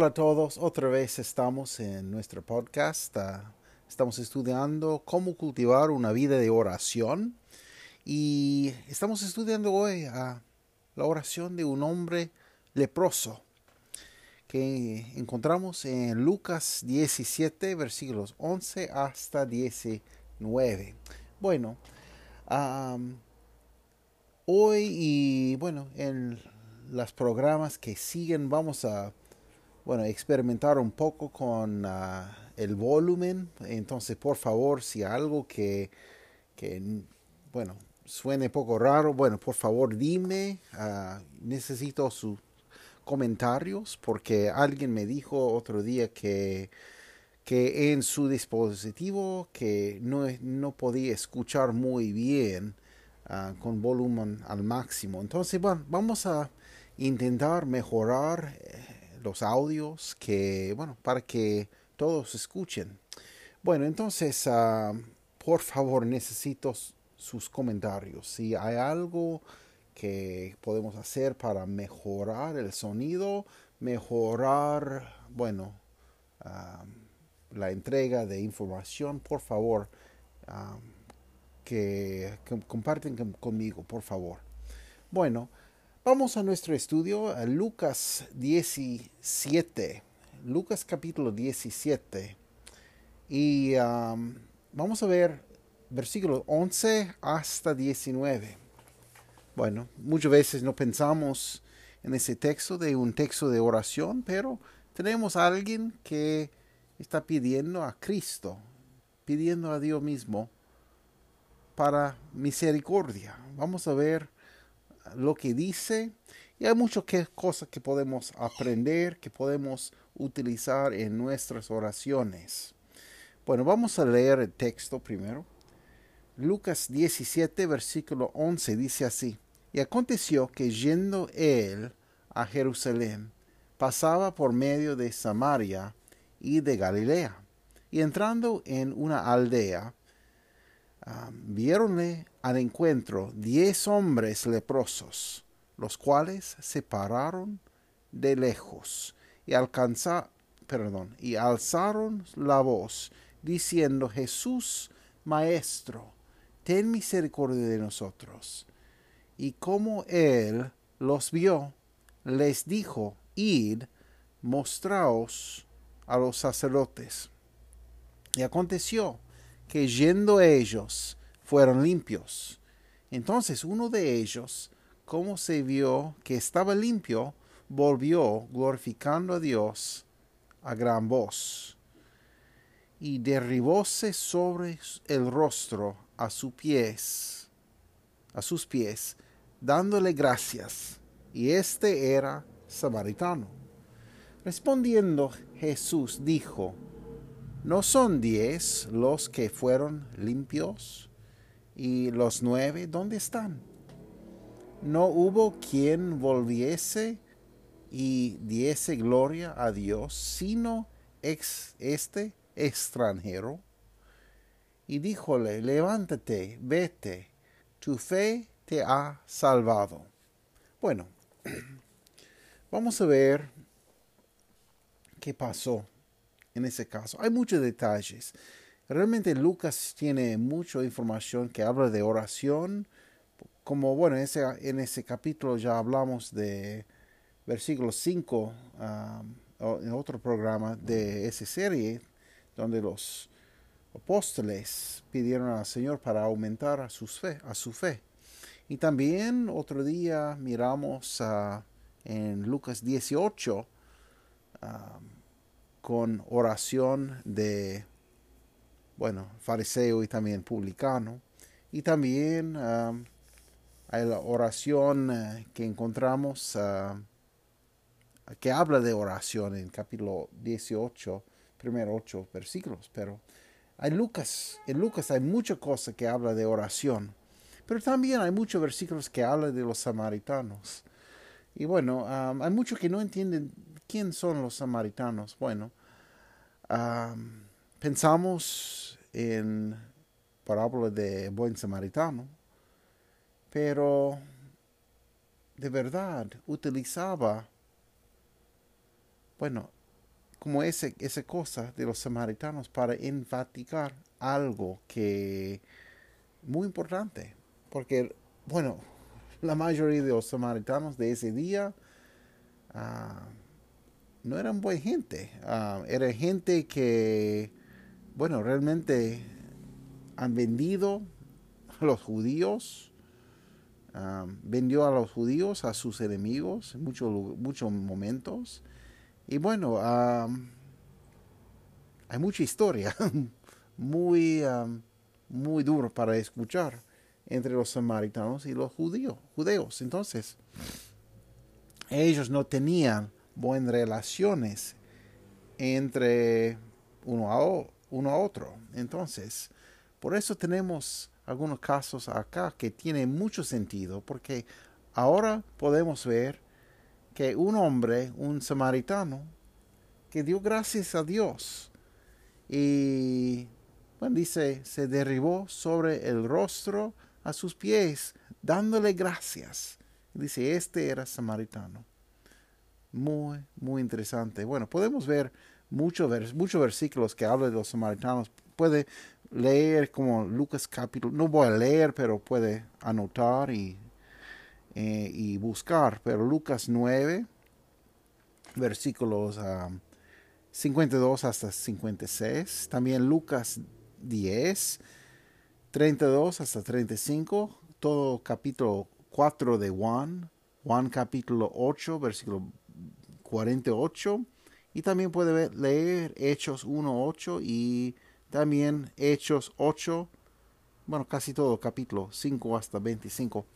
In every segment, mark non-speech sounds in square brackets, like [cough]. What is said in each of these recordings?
Hola a todos, otra vez estamos en nuestro podcast. Ah, estamos estudiando cómo cultivar una vida de oración y estamos estudiando hoy ah, la oración de un hombre leproso que encontramos en Lucas 17 versículos 11 hasta 19. Bueno, hoy y bueno, en los programas que siguen vamos a bueno, experimentar un poco con ah, el volumen. Entonces, por favor, si algo que, que, bueno, suene poco raro, bueno, por favor dime. Ah, necesito sus comentarios porque alguien me dijo otro día que que en su dispositivo que no, no podía escuchar muy bien ah, con volumen al máximo. Entonces, bueno, vamos a intentar mejorar eh, los audios que, bueno, para que todos escuchen. Bueno, entonces, ah, por favor, necesito sus comentarios. Si hay algo que podemos hacer para mejorar el sonido, mejorar, bueno, ah, la entrega de información, por favor, ah, que, comparten conmigo, por favor. Bueno, vamos a nuestro estudio, a Lucas 17, Lucas capítulo 17, y vamos a ver versículos 11 hasta 19. Bueno, muchas veces no pensamos en ese texto de un texto de oración, pero tenemos a alguien que está pidiendo a Cristo, pidiendo a Dios mismo para misericordia. Vamos a ver lo que dice y hay muchas cosas que podemos aprender, que podemos utilizar en nuestras oraciones. Bueno, vamos a leer el texto primero. Lucas 17, versículo 11 dice así, y aconteció que yendo él a Jerusalén, pasaba por medio de Samaria y de Galilea. Y entrando en una aldea, um, vieronle al encuentro diez hombres leprosos, los cuales se pararon de lejos y alcanza, perdón, y alzaron la voz, diciendo, Jesús, Maestro, ten misericordia de nosotros. Y como él los vio, les dijo, Id, mostraos a los sacerdotes. Y aconteció que yendo ellos fueron limpios. Entonces uno de ellos, como se vio que estaba limpio, volvió glorificando a Dios a gran voz. Y derribóse sobre el rostro a sus pies, a sus pies, dándole gracias. Y este era samaritano. Respondiendo Jesús dijo, ¿no son diez los que fueron limpios? ¿Y los nueve dónde están? ¿No hubo quien volviese y diese gloria a Dios, sino ex este extranjero? Y díjole, levántate, vete, tu fe te ha salvado. Bueno, [clears throat] vamos a ver qué pasó en ese caso. Hay muchos detalles. Realmente Lucas tiene mucha información que habla de oración. Como bueno, en ese, en ese capítulo ya hablamos de versículo 5 en otro programa de esa serie donde los apóstoles pidieron al Señor para aumentar a, fe, a su fe. Y también otro día miramos en Lucas 18 con oración de, bueno, fariseo y también publicano. Y también hay la oración eh, que encontramos que habla de oración en capítulo 18, primeros ocho versículos. Pero hay Lucas, en Lucas hay mucha cosa que habla de oración, pero también hay muchos versículos que hablan de los samaritanos. Y bueno, hay muchos que no entienden quién son los samaritanos. Bueno, pensamos en parábola de buen samaritano, pero de verdad utilizaba, bueno, como ese, esa cosa de los samaritanos para enfatizar algo que muy importante, porque, bueno, la mayoría de los samaritanos de ese día no eran buena gente, uh, era gente que, bueno, realmente han vendido a los judíos, ah, vendió a los judíos a sus enemigos en muchos, muchos momentos y bueno, hay mucha historia, [laughs] muy, muy duro para escuchar entre los samaritanos y los judíos. judeos. Entonces, ellos no tenían buenas relaciones entre uno a, uno a otro. Entonces, por eso tenemos algunos casos acá que tienen mucho sentido, porque ahora podemos ver que un hombre, un samaritano, que dio gracias a Dios y, bueno, dice, se derribó sobre el rostro a sus pies, dándole gracias. Dice, este era samaritano. Muy, muy interesante. Bueno, podemos ver muchos versículos que hablan de los samaritanos. Puede leer como Lucas capítulo, no voy a leer, pero puede anotar y eh, buscar, pero Lucas 9, versículos 52 ah, hasta 56, también Lucas 10, 32 hasta 35, todo capítulo 4 de Juan, Juan capítulo 8, versículo 48, y también puede leer Hechos 1, 8 y también Hechos 8, bueno, casi todo capítulo 5 hasta 25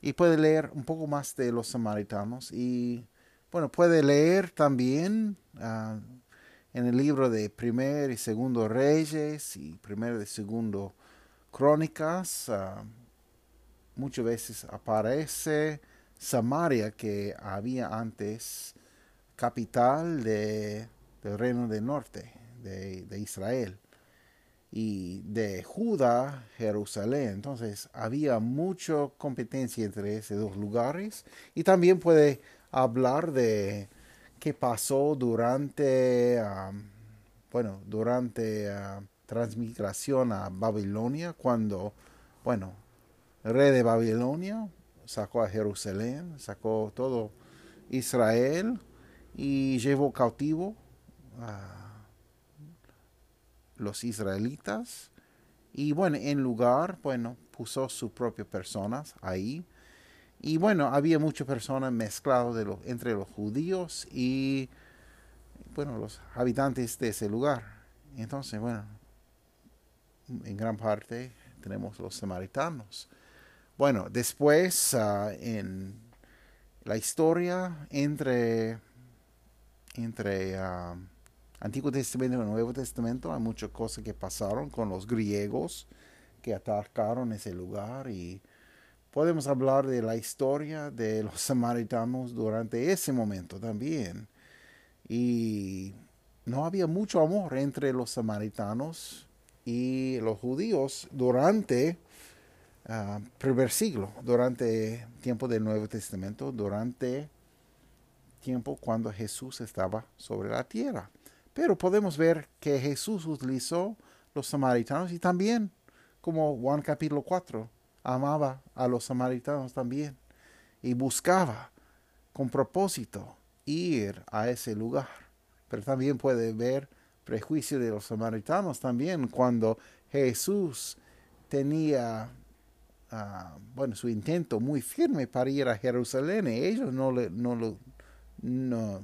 y puede leer un poco más de los samaritanos y bueno, puede leer también ah, en el libro de primer y segundo reyes y primero y segundo crónicas. Uh, muchas veces aparece Samaria que había antes capital de, del reino del norte de Israel y de Judá, Jerusalén. Entonces había mucha competencia entre esos dos lugares y también puede hablar de qué pasó durante, bueno, durante transmigración a Babilonia, cuando, bueno, el rey de Babilonia sacó a Jerusalén, sacó todo Israel y llevó cautivo a los israelitas. Y bueno, en lugar, bueno, puso sus propias personas ahí. Y bueno, había muchas personas mezcladas entre los judíos y, bueno, los habitantes de ese lugar. Entonces, bueno, en gran parte tenemos los samaritanos. Bueno, después ah, en la historia entre, entre ah, Antiguo Testamento y Nuevo Testamento hay muchas cosas que pasaron con los griegos que atacaron ese lugar y podemos hablar de la historia de [laughs] los samaritanos durante ese momento también. Y no había mucho amor entre los samaritanos y los judíos durante el ah, primer siglo, durante tiempo del Nuevo Testamento, durante tiempo cuando Jesús estaba sobre la tierra. Pero podemos ver que Jesús utilizó los samaritanos y también, como Juan capítulo 4, amaba a los samaritanos también y buscaba con propósito ir a ese lugar. Pero también puede ver prejuicio de los samaritanos también cuando Jesús tenía ah, bueno su intento muy firme para ir a Jerusalén y ellos no le no lo no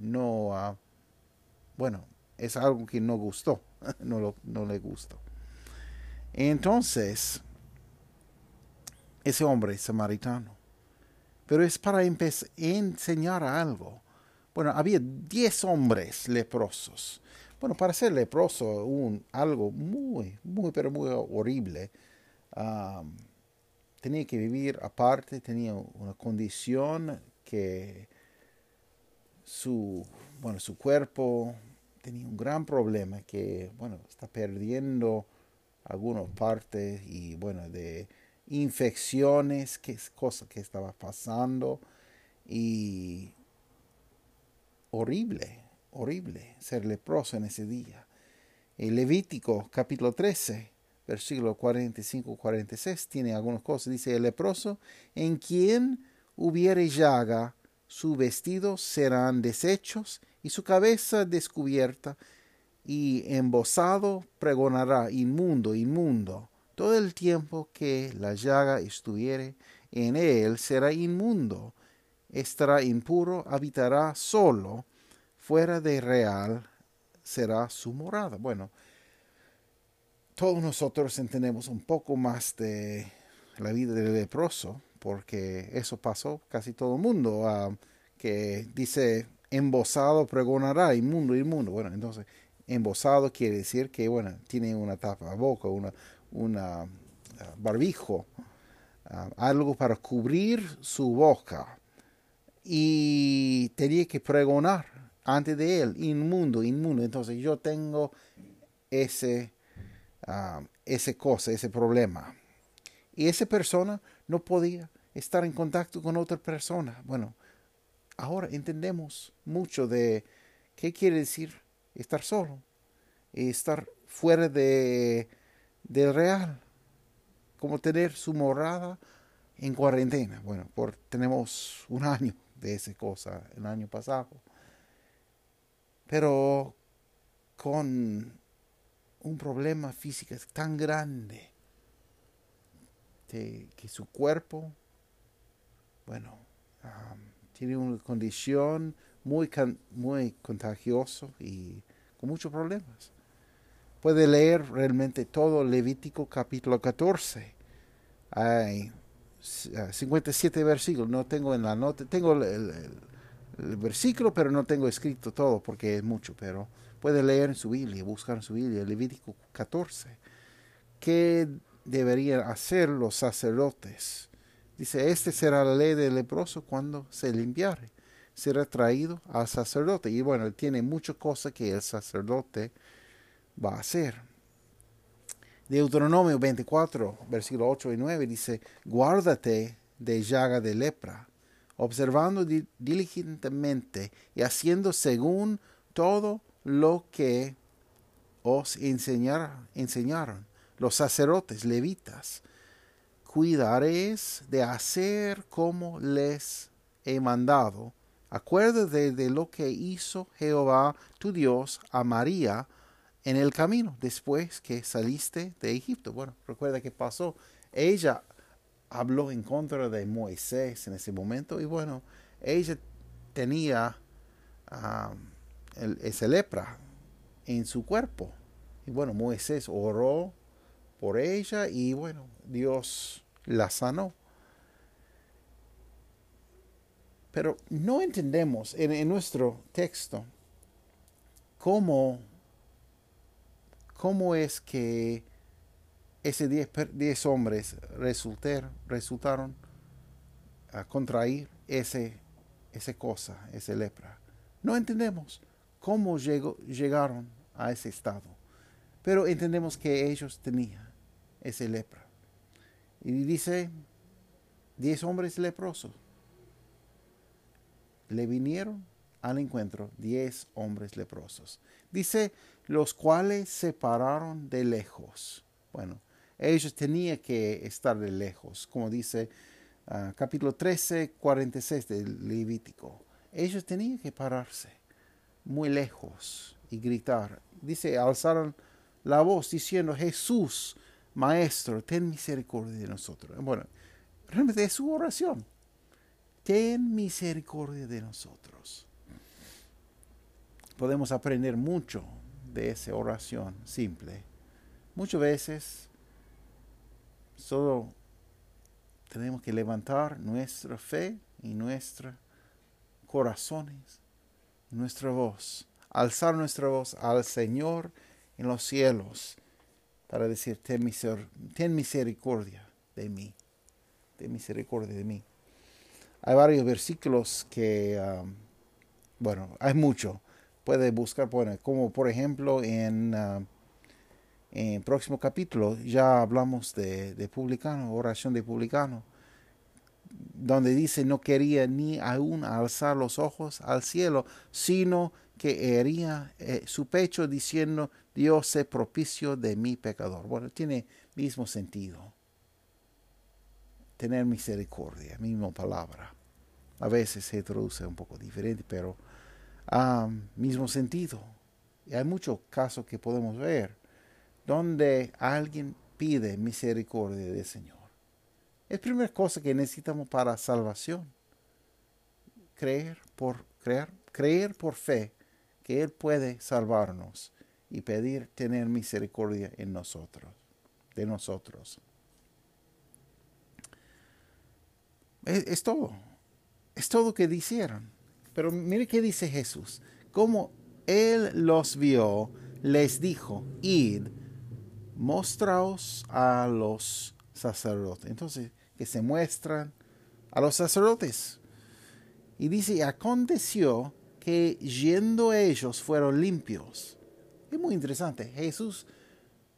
no, bueno, es algo que no gustó, [laughs] no, no le gustó. Entonces, ese hombre samaritano, pero es para enseñar algo. Bueno, había diez hombres leprosos, bueno, para ser leproso, un, algo muy, muy, pero muy horrible. Tenía que vivir aparte, tenía una condición que su, bueno, su cuerpo tenía un gran problema que, bueno, está perdiendo algunas partes y, bueno, de infecciones, que es que estaba pasando y horrible, horrible ser leproso en ese día. El Levítico capítulo 13, versículo 45-46 tiene algunas cosas. Dice, el leproso en quien hubiere llaga, su vestido serán deshechos y su cabeza descubierta y embosado pregonará inmundo, inmundo. Todo el tiempo que la llaga estuviere en él será inmundo, estará impuro, habitará solo, fuera de real será su morada. Bueno, todos nosotros entendemos un poco más de la vida del leproso, porque eso pasó casi todo el mundo, ah, que dice embosado pregonará, inmundo, inmundo. Bueno, entonces, embosado quiere decir que, bueno, tiene una tapa boca, una, una ah, barbijo, ah, algo para cubrir su boca. Y tenía que pregonar ante de él, inmundo, inmundo. Entonces yo tengo ese, uh, ese cosa, ese problema. Y esa persona no podía estar en contacto con otra persona. Bueno, ahora entendemos mucho de qué quiere decir estar solo estar fuera de, del real, como tener su morada en cuarentena. Bueno, por, tenemos un año de esa cosa el año pasado. Pero con un problema físico tan grande que su cuerpo, bueno, tiene una condición muy, muy contagiosa y con muchos problemas. Puede leer realmente todo Levítico capítulo 14. Hay 57 versículos, no tengo en la nota, tengo el, versículo, pero no tengo escrito todo porque es mucho, pero puede leer en su Biblia, buscar en su Biblia, Levítico 14. ¿Qué deberían hacer los sacerdotes? Dice, este será la ley del leproso cuando se limpiare. Será traído al sacerdote. Y bueno, tiene muchas cosas que el sacerdote va a hacer. Deuteronomio 24, versículo 8 y 9 dice, guárdate de llaga de lepra, observando diligentemente y haciendo según todo lo que os enseñaron los sacerdotes levitas cuidaréis de hacer como les he mandado. Acuérdate de lo que hizo Jehová tu Dios a María en el camino después que saliste de Egipto. Bueno, recuerda que pasó. Ella habló en contra de Moisés en ese momento y bueno, ella tenía uh, esa lepra en su cuerpo. Y bueno, Moisés oró por ella y bueno, Dios la sanó. Pero no entendemos en, nuestro texto cómo, cómo es que ese diez, hombres resultaron a contraer ese, esa cosa, esa lepra. No entendemos cómo llegaron a ese estado, pero entendemos que ellos tenían ese lepra. Y dice, diez hombres leprosos. Le vinieron al encuentro diez hombres leprosos. Dice, los cuales se pararon de lejos. Bueno, ellos tenían que estar de lejos, como dice uh, capítulo 13, 46 del Levítico. Ellos tenían que pararse muy lejos y gritar. Dice, alzaron la voz diciendo, Jesús, Maestro, ten misericordia de nosotros. Bueno, realmente es su oración. Ten misericordia de nosotros. Podemos aprender mucho de esa oración simple. Muchas veces solo tenemos que levantar nuestra fe y nuestros corazones, nuestra voz alzar nuestra voz al Señor en los cielos para decir, ten, misericordia de mí, ten misericordia de mí. Hay varios versículos que, um, bueno, hay mucho. Puede buscar, como por ejemplo en, uh, en el próximo capítulo ya hablamos de, de publicano, oración de publicano donde dice no quería ni aún alzar los ojos al cielo, sino que hería eh, su pecho diciendo, Dios se propicio de mi pecador. Bueno, tiene mismo sentido. Tener misericordia, misma palabra. A veces se traduce un poco diferente, pero ah, mismo sentido. Y hay muchos casos que podemos ver donde alguien pide misericordia del Señor. Es la primera cosa que necesitamos para salvación. Creer por creer, creer por fe que Él puede salvarnos y pedir tener misericordia en nosotros, de nosotros. Es, todo. Es todo que dijeron. Pero mire qué dice Jesús. Como Él los vio, les dijo, id, mostraos a los sacerdotes. Entonces, que se muestran a los sacerdotes. Y dice, aconteció que yendo ellos fueron limpios. Es muy interesante. Jesús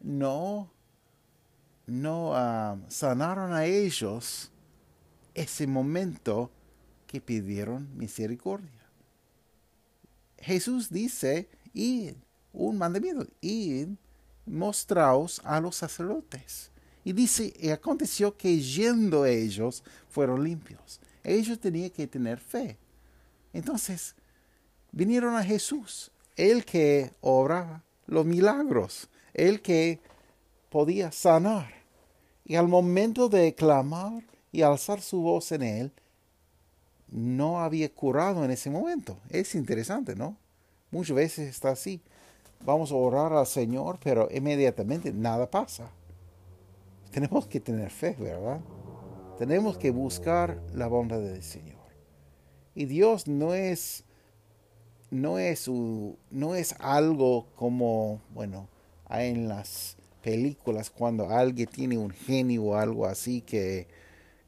no, no ah, sanaron a ellos ese momento que pidieron misericordia. Jesús dice, y un mandamiento, y mostraos a los sacerdotes. Y dice, y aconteció que yendo ellos fueron limpios. Ellos tenían que tener fe. Entonces, vinieron a Jesús, el que obraba los milagros, el que podía sanar. Y al momento de clamar y alzar su voz en él, no había curado en ese momento. Es interesante, ¿no? Muchas veces está así. Vamos a orar al Señor, pero inmediatamente nada pasa tenemos que tener fe, ¿verdad? Tenemos que buscar la bondad del Señor. Y Dios no es, no es, no es algo como, bueno, en las películas cuando alguien tiene un genio o algo así que,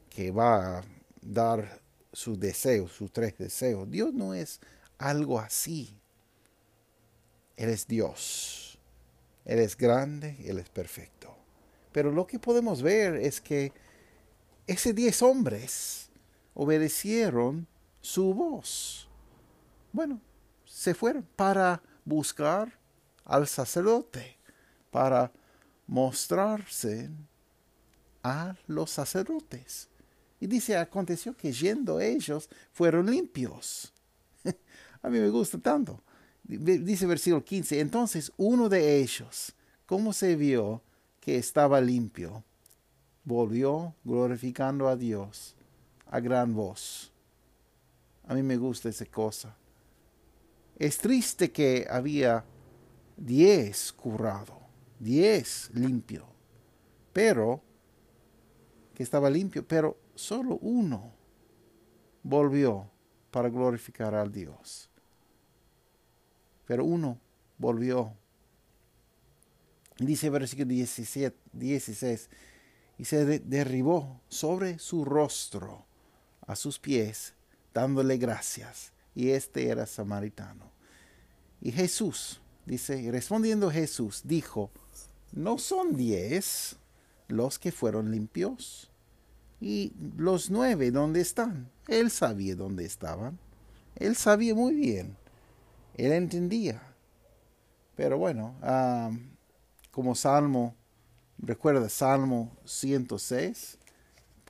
que va a dar sus deseos, sus tres deseos. Dios no es algo así. Él es Dios. Él es grande, Él es perfecto. Pero lo que podemos ver es que esos diez hombres obedecieron su voz. Bueno, se fueron para buscar al sacerdote, para mostrarse a los sacerdotes. Y dice, aconteció que yendo ellos fueron limpios. [laughs] a mí me gusta tanto. Dice versículo 15, entonces uno de ellos, ¿cómo se vio? Que estaba limpio, volvió glorificando a Dios a gran voz. A mí me gusta esa cosa. Es triste que había diez curado, diez limpio, pero que estaba limpio, pero solo uno volvió para glorificar a Dios. Pero uno volvió Dice versículo 17, 16, y se derribó sobre su rostro a sus pies, dándole gracias. Y este era samaritano. Y Jesús, dice, respondiendo Jesús, dijo, ¿no son diez los que fueron limpios? Y los nueve, ¿dónde están? Él sabía dónde estaban. Él sabía muy bien. Él entendía. Pero bueno, como Salmo, recuerda Salmo 106,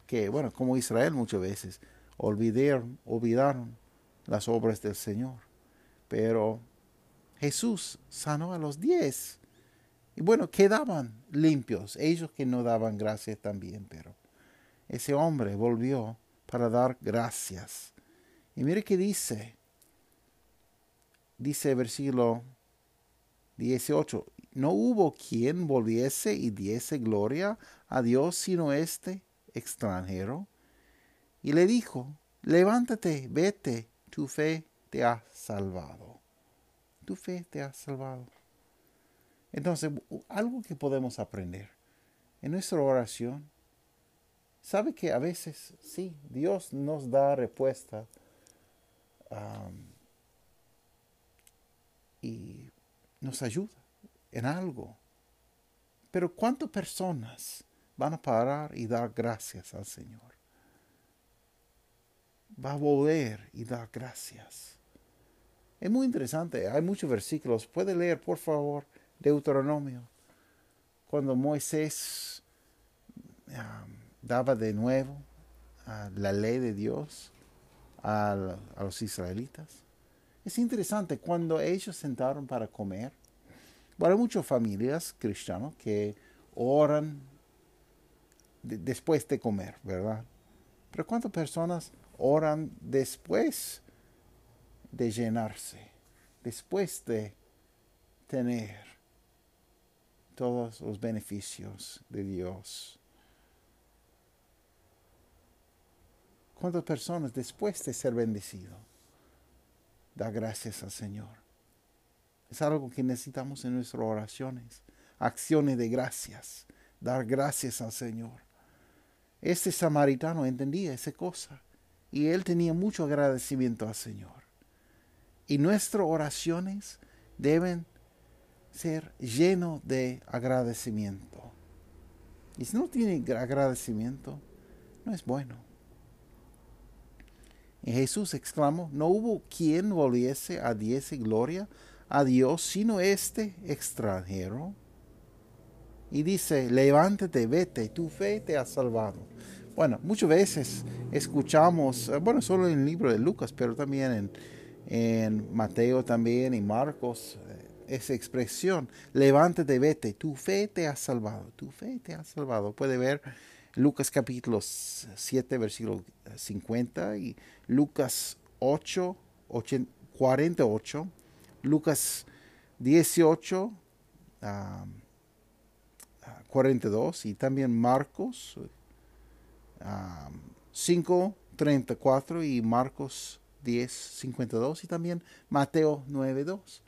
que bueno, como Israel muchas veces olvidaron, olvidaron las obras del Señor. Pero Jesús sanó a los diez. Y bueno, quedaban limpios, ellos que no daban gracias también, pero ese hombre volvió para dar gracias. Y mire qué dice. Dice versículo 18, no hubo quien volviese y diese gloria a Dios sino este extranjero. Y le dijo, levántate, vete, tu fe te ha salvado. tu fe te ha salvado. Entonces, algo que podemos aprender en nuestra oración, sabe que a veces, sí, Dios nos da respuesta y nos ayuda en algo. Pero ¿cuántas personas van a parar y dar gracias al Señor? Va a volver y dar gracias. Es muy interesante, hay muchos versículos. Puede leer, por favor, Deuteronomio. Cuando Moisés daba de nuevo la ley de Dios a los israelitas. Es interesante, cuando ellos sentaron para comer, hay muchas familias cristianas que oran después de comer, ¿verdad? Pero ¿cuántas personas oran después de llenarse, después de tener todos los beneficios de Dios? ¿Cuántas personas después de ser bendecido da gracias al Señor? Es algo que necesitamos en nuestras oraciones. Acciones de gracias. Dar gracias al Señor. Este samaritano entendía esa cosa. Y él tenía mucho agradecimiento al Señor. Y nuestras oraciones deben ser llenos de agradecimiento. Y si no tiene agradecimiento, no es bueno. Y Jesús exclamó, no hubo quien volviese a diese gloria a Dios sino este extranjero. Y dice, levántate, vete, tu fe te ha salvado. Bueno, muchas veces escuchamos, eh, bueno, solo en el libro de Lucas, pero también en, en Mateo también y Marcos, eh, esa expresión, levántate, vete, tu fe te ha salvado, tu fe te ha salvado. Puede ver Lucas capítulo 7, versículo 50 y Lucas 8, 48 Lucas 18, 42 y también Marcos 5, 34 y Marcos 10, 52 y también Mateo 9, 2.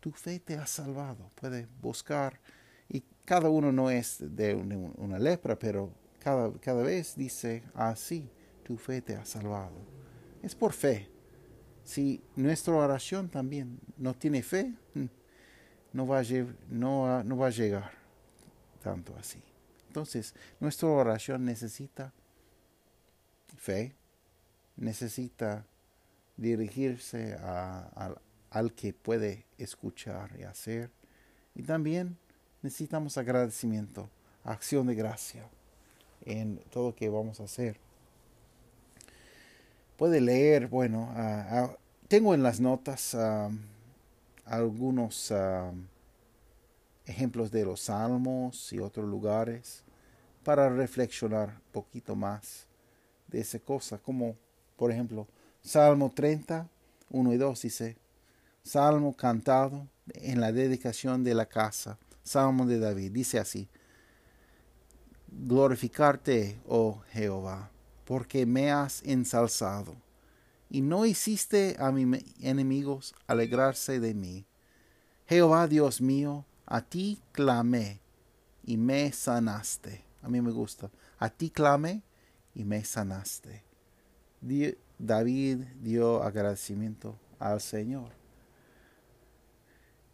Tu fe te ha salvado. Puede buscar y cada uno no es de una lepra, pero cada, cada vez dice así, tu fe te ha salvado. Es por fe. Si nuestra oración también no tiene fe, mm, no va a, no, no va a llegar tanto así. Entonces, nuestra oración necesita fe, necesita dirigirse a, al que puede escuchar y hacer. Y también necesitamos agradecimiento, acción de gracia en todo lo que vamos a hacer puede leer, bueno, tengo en las notas algunos ejemplos de los salmos y otros lugares para reflexionar un poquito más de esa cosa, como por ejemplo Salmo 30, 1 y 2 dice, Salmo cantado en la dedicación de la casa, Salmo de David, dice así, glorificarte, oh Jehová porque me has ensalzado, y no hiciste a mis enemigos alegrarse de mí. Jehová Dios mío, a ti clamé y me sanaste. A mí me gusta. A ti clamé y me sanaste. David dio agradecimiento al Señor.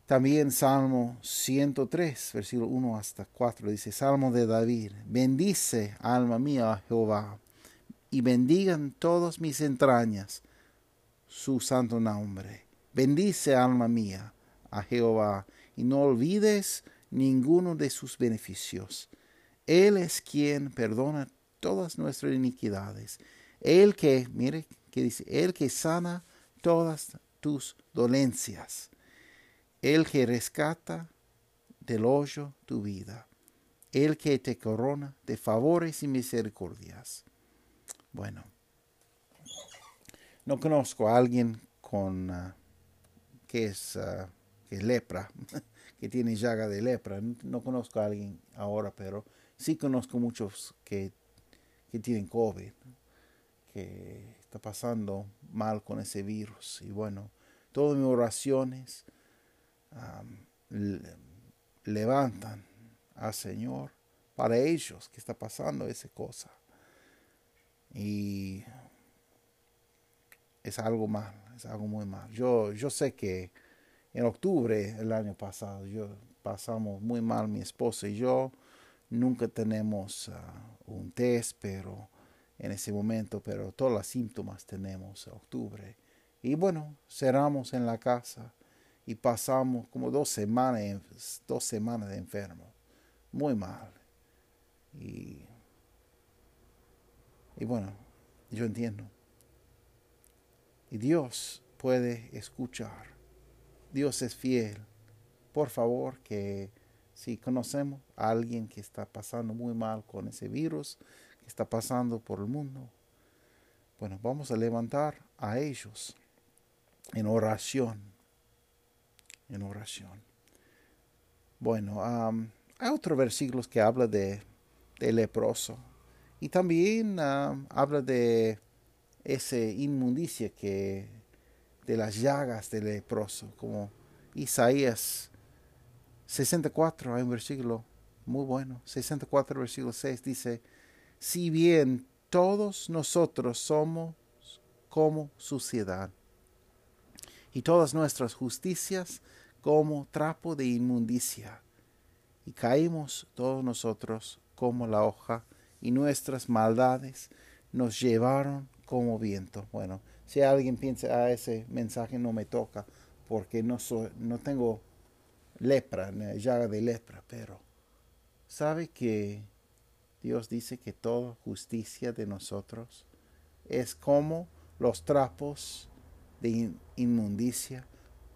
También Salmo 103, versículo 1 hasta 4, dice, Salmo de David, bendice alma mía Jehová y bendigan todas mis entrañas su santo nombre. Bendice, alma mía, a Jehová, y no olvides ninguno de sus beneficios. Él es quien perdona todas nuestras iniquidades. Él que, mire, que dice, Él que sana todas tus dolencias. Él que rescata del hoyo tu vida. Él que te corona de favores y misericordias. Bueno, no conozco a alguien con ah, que, es, que lepra, [laughs] que tiene llaga de lepra. No conozco a alguien ahora, pero sí conozco muchos que, que tienen COVID, que está pasando mal con ese virus. Y bueno, todas mis oraciones levantan al Señor para ellos que está pasando esa cosa. Y es algo mal, es algo muy mal. Yo, yo sé que en octubre el año pasado yo pasamos muy mal mi esposa y yo. Nunca tenemos ah, un test pero en ese momento pero todos los síntomas tenemos en octubre. Y bueno cerramos en la casa y pasamos como dos semanas dos semanas de enfermo. Muy mal. Y y bueno yo entiendo y Dios puede escuchar. Dios es fiel. Por favor, que si conocemos a alguien que está pasando muy mal con ese virus, que está pasando por el mundo, bueno, vamos a levantar a ellos en oración. En oración. Bueno, hay otros versículos que habla de, de leproso. Y también habla de esa inmundicia que de las llagas del leproso, como Isaías 64, hay un versículo muy bueno, 64 versículo 6 dice, si bien todos nosotros somos como suciedad, y todas nuestras justicias como trapo de inmundicia, y caímos todos nosotros como la hoja, y nuestras maldades nos llevaron como viento. Bueno, si alguien piensa, ah, ese mensaje no me toca porque no, soy, no tengo lepra, llaga de lepra, pero sabe que Dios dice que toda justicia de nosotros es como los trapos de inmundicia,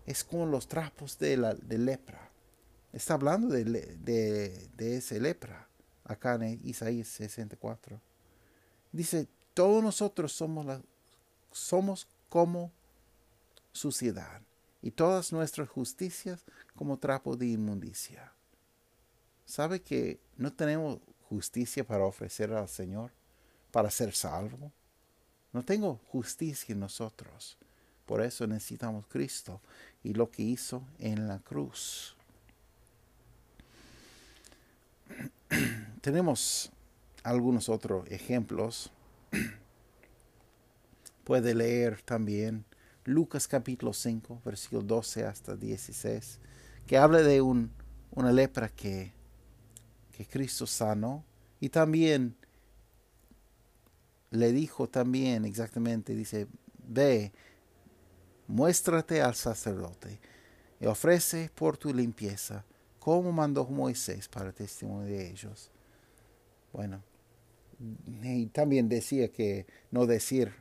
es como los trapos de, la, de lepra. Está hablando de, de, de ese lepra acá en Isaías 64. Dice, todos nosotros somos, la, somos como suciedad y todas nuestras justicias como trapo de inmundicia. ¿Sabe que no tenemos justicia para ofrecer al Señor, para ser salvo? No tengo justicia en nosotros. Por eso necesitamos Cristo y lo que hizo en la cruz. [clears throat] Tenemos algunos otros ejemplos. [clears throat] Puede leer también Lucas capítulo 5, versículo 12 hasta 16, que habla de un, una lepra que, que Cristo sanó. Y también le dijo también exactamente, dice, ve, muéstrate al sacerdote y ofrece por tu limpieza, como mandó Moisés para testimonio de ellos. Bueno, y también decía que no decir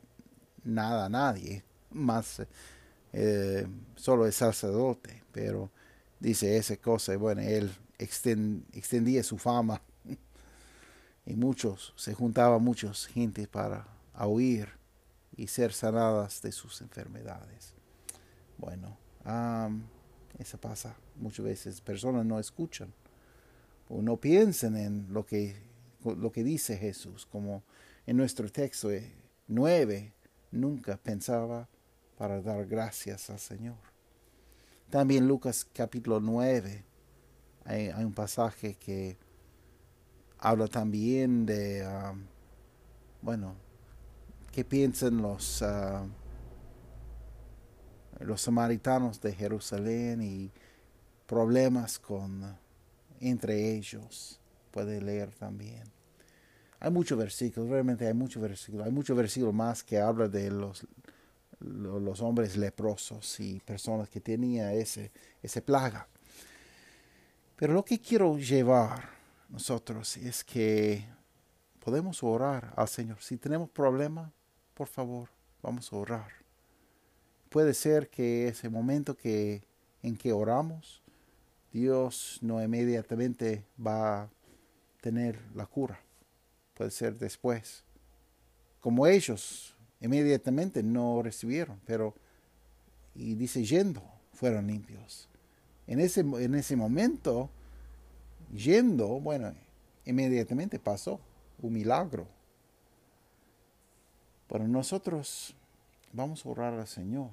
nada a nadie, más eh, solo el sacerdote, pero dice esa cosa, y bueno, él extendía su fama [laughs] y muchos, se juntaba muchos gente para oír y ser sanadas de sus enfermedades. Bueno, eso pasa muchas veces, personas no escuchan o no piensan en lo que lo que dice Jesús, como en nuestro texto 9, eh, nunca pensaba para dar gracias al Señor. También Lucas capítulo 9, hay, un pasaje que habla también de, um, bueno, qué piensan los, uh, los samaritanos de Jerusalén y problemas con entre ellos puede leer también. Hay muchos versículos, realmente hay muchos versículos. Hay muchos versículos más que habla de los, los hombres leprosos y personas que tenían ese, ese plaga. Pero lo que quiero llevar nosotros es que podemos orar al Señor. Si tenemos problema, por favor, vamos a orar. Puede ser que ese momento que, en que oramos, Dios no inmediatamente va a tener la cura. Puede ser después. Como ellos inmediatamente no recibieron, pero, y dice, yendo, fueron limpios. En ese, en ese momento, yendo, bueno, inmediatamente pasó un milagro. Pero nosotros vamos a orar al Señor.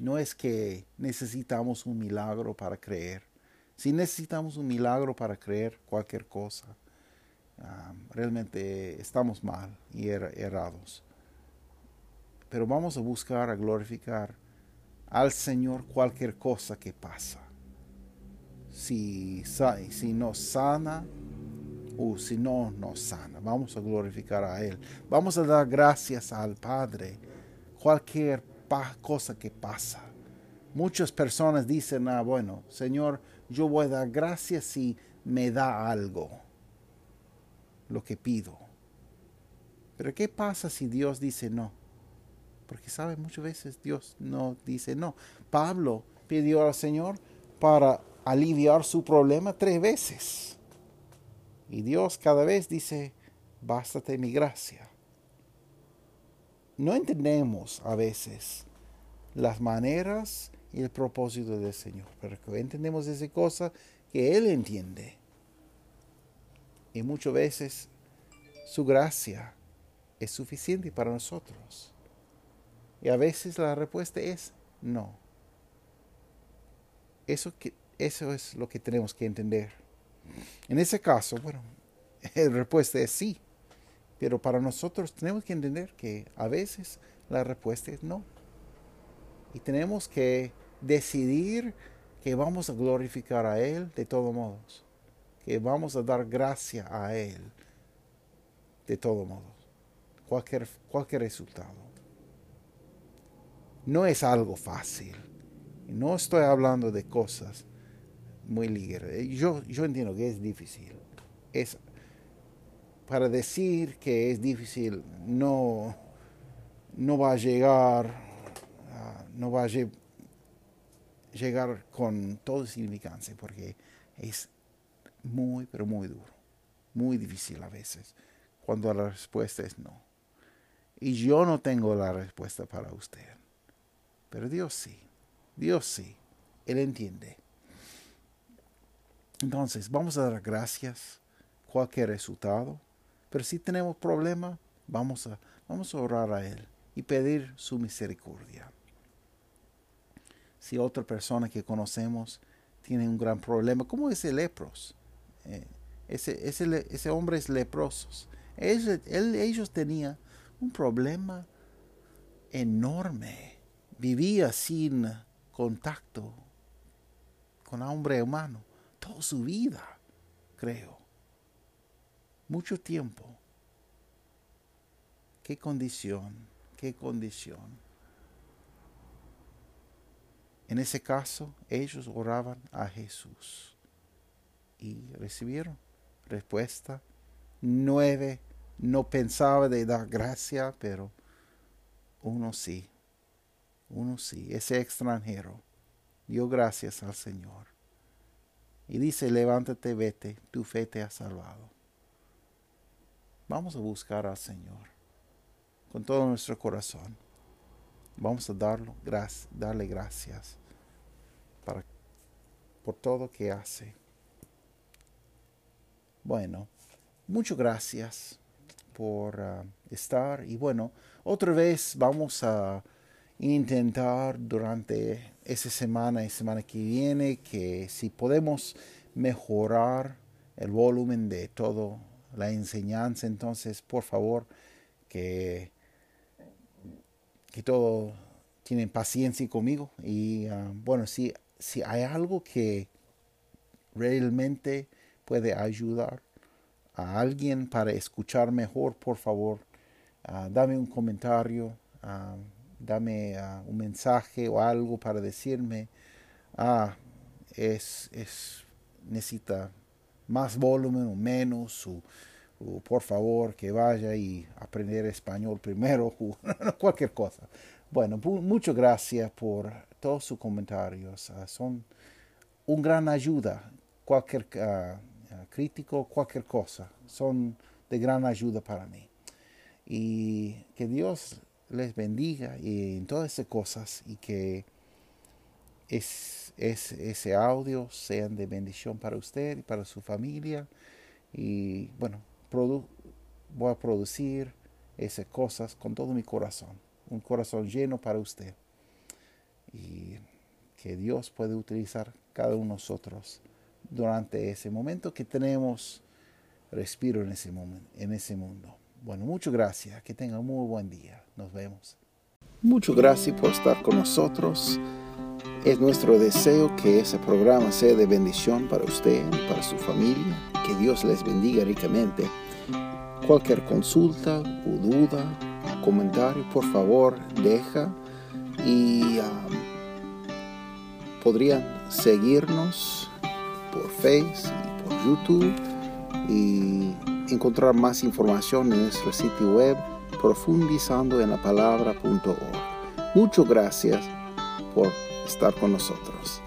No es que necesitamos un milagro para creer. Si necesitamos un milagro para creer cualquier cosa, ah, realmente estamos mal y er-, errados. Pero vamos a buscar a glorificar al Señor cualquier cosa que pasa. Si, si nos sana o si no nos sana, vamos a glorificar a Él. Vamos a dar gracias al Padre cualquier cosa que pasa. Muchas personas dicen, ah, bueno, Señor, yo voy a dar gracias si me da algo, lo que pido. Pero ¿qué pasa si Dios dice no? Porque sabe, muchas veces Dios no dice no. Pablo pidió al Señor para aliviar su problema tres veces. Y Dios cada vez dice, bástate mi gracia no entendemos a veces las maneras y el propósito del Señor, pero entendemos esa cosa que Él entiende. Y muchas veces su gracia es suficiente para nosotros. Y a veces la respuesta es no. Eso, eso es lo que tenemos que entender. En ese caso, bueno, [laughs] la respuesta es sí. Pero para nosotros tenemos que entender que a veces la respuesta es no. Y tenemos que decidir que vamos a glorificar a Él de todos modos. Que vamos a dar gracia a Él de todos modos. Cualquier, cualquier resultado. No es algo fácil. No estoy hablando de cosas muy ligeras. Yo, yo entiendo que es difícil. Es para decir que es difícil no, no va a llegar, ah, no va a llegar con todo significancia, porque es muy, pero muy duro, muy difícil a veces, cuando la respuesta es no. Y yo no tengo la respuesta para usted, pero Dios sí, Dios sí, Él entiende. Entonces, vamos a dar gracias cualquier resultado pero si tenemos problemas, vamos a, vamos a orar a Él y pedir su misericordia. Si otra persona que conocemos tiene un gran problema, como ese lepros, eh, ese, ese, ese, hombre es leproso. Ellos, ellos tenían un problema enorme. Vivía sin contacto con hombre humano toda su vida, creo mucho tiempo. Qué condición, qué condición. En ese caso, ellos oraban a Jesús y recibieron respuesta. Nueve no pensaba de dar gracia, pero uno sí, uno sí, ese extranjero dio gracias al Señor. Y dice, levántate, vete, tu fe te ha salvado. Vamos a buscar al Señor con todo nuestro corazón. Vamos a darlo, darle gracias para, por todo que hace. Bueno, muchas gracias por uh, estar y bueno, otra vez vamos a intentar durante esa semana y semana que viene que si podemos mejorar el volumen de todo la enseñanza. Entonces, por favor, que, que todo tienen paciencia conmigo. Y ah, bueno, si, si hay algo que realmente puede ayudar a alguien para escuchar mejor, por favor, ah, dame un comentario, ah, dame un mensaje o algo para decirme, ah, es, es, necesita más volumen o menos, o, por favor que vaya y aprender español primero, [laughs] o cualquier cosa. Bueno, muchas gracias por todos sus comentarios. Ah, son un gran ayuda. Cualquier uh, crítico, cualquier cosa, son de gran ayuda para mí. Y que Dios les bendiga y en todas esas cosas y que es, ese audio sean de bendición para usted y para su familia. Y bueno, voy a producir esas cosas con todo mi corazón, un corazón lleno para usted. y que Dios puede utilizar cada uno de nosotros durante ese momento que tenemos respiro en ese, momento, en ese mundo. Bueno, muchas gracias. Que tengan muy buen día. Nos vemos. Muchas gracias por estar con nosotros. Es nuestro deseo que ese programa sea de bendición para usted y para su familia. Que Dios les bendiga ricamente. Cualquier consulta o duda, comentario, por favor, deja. Y um, podrían seguirnos por Facebook y por YouTube y encontrar más información en nuestro sitio web profundizando en la palabra.org. Muchas gracias por estar con nosotros.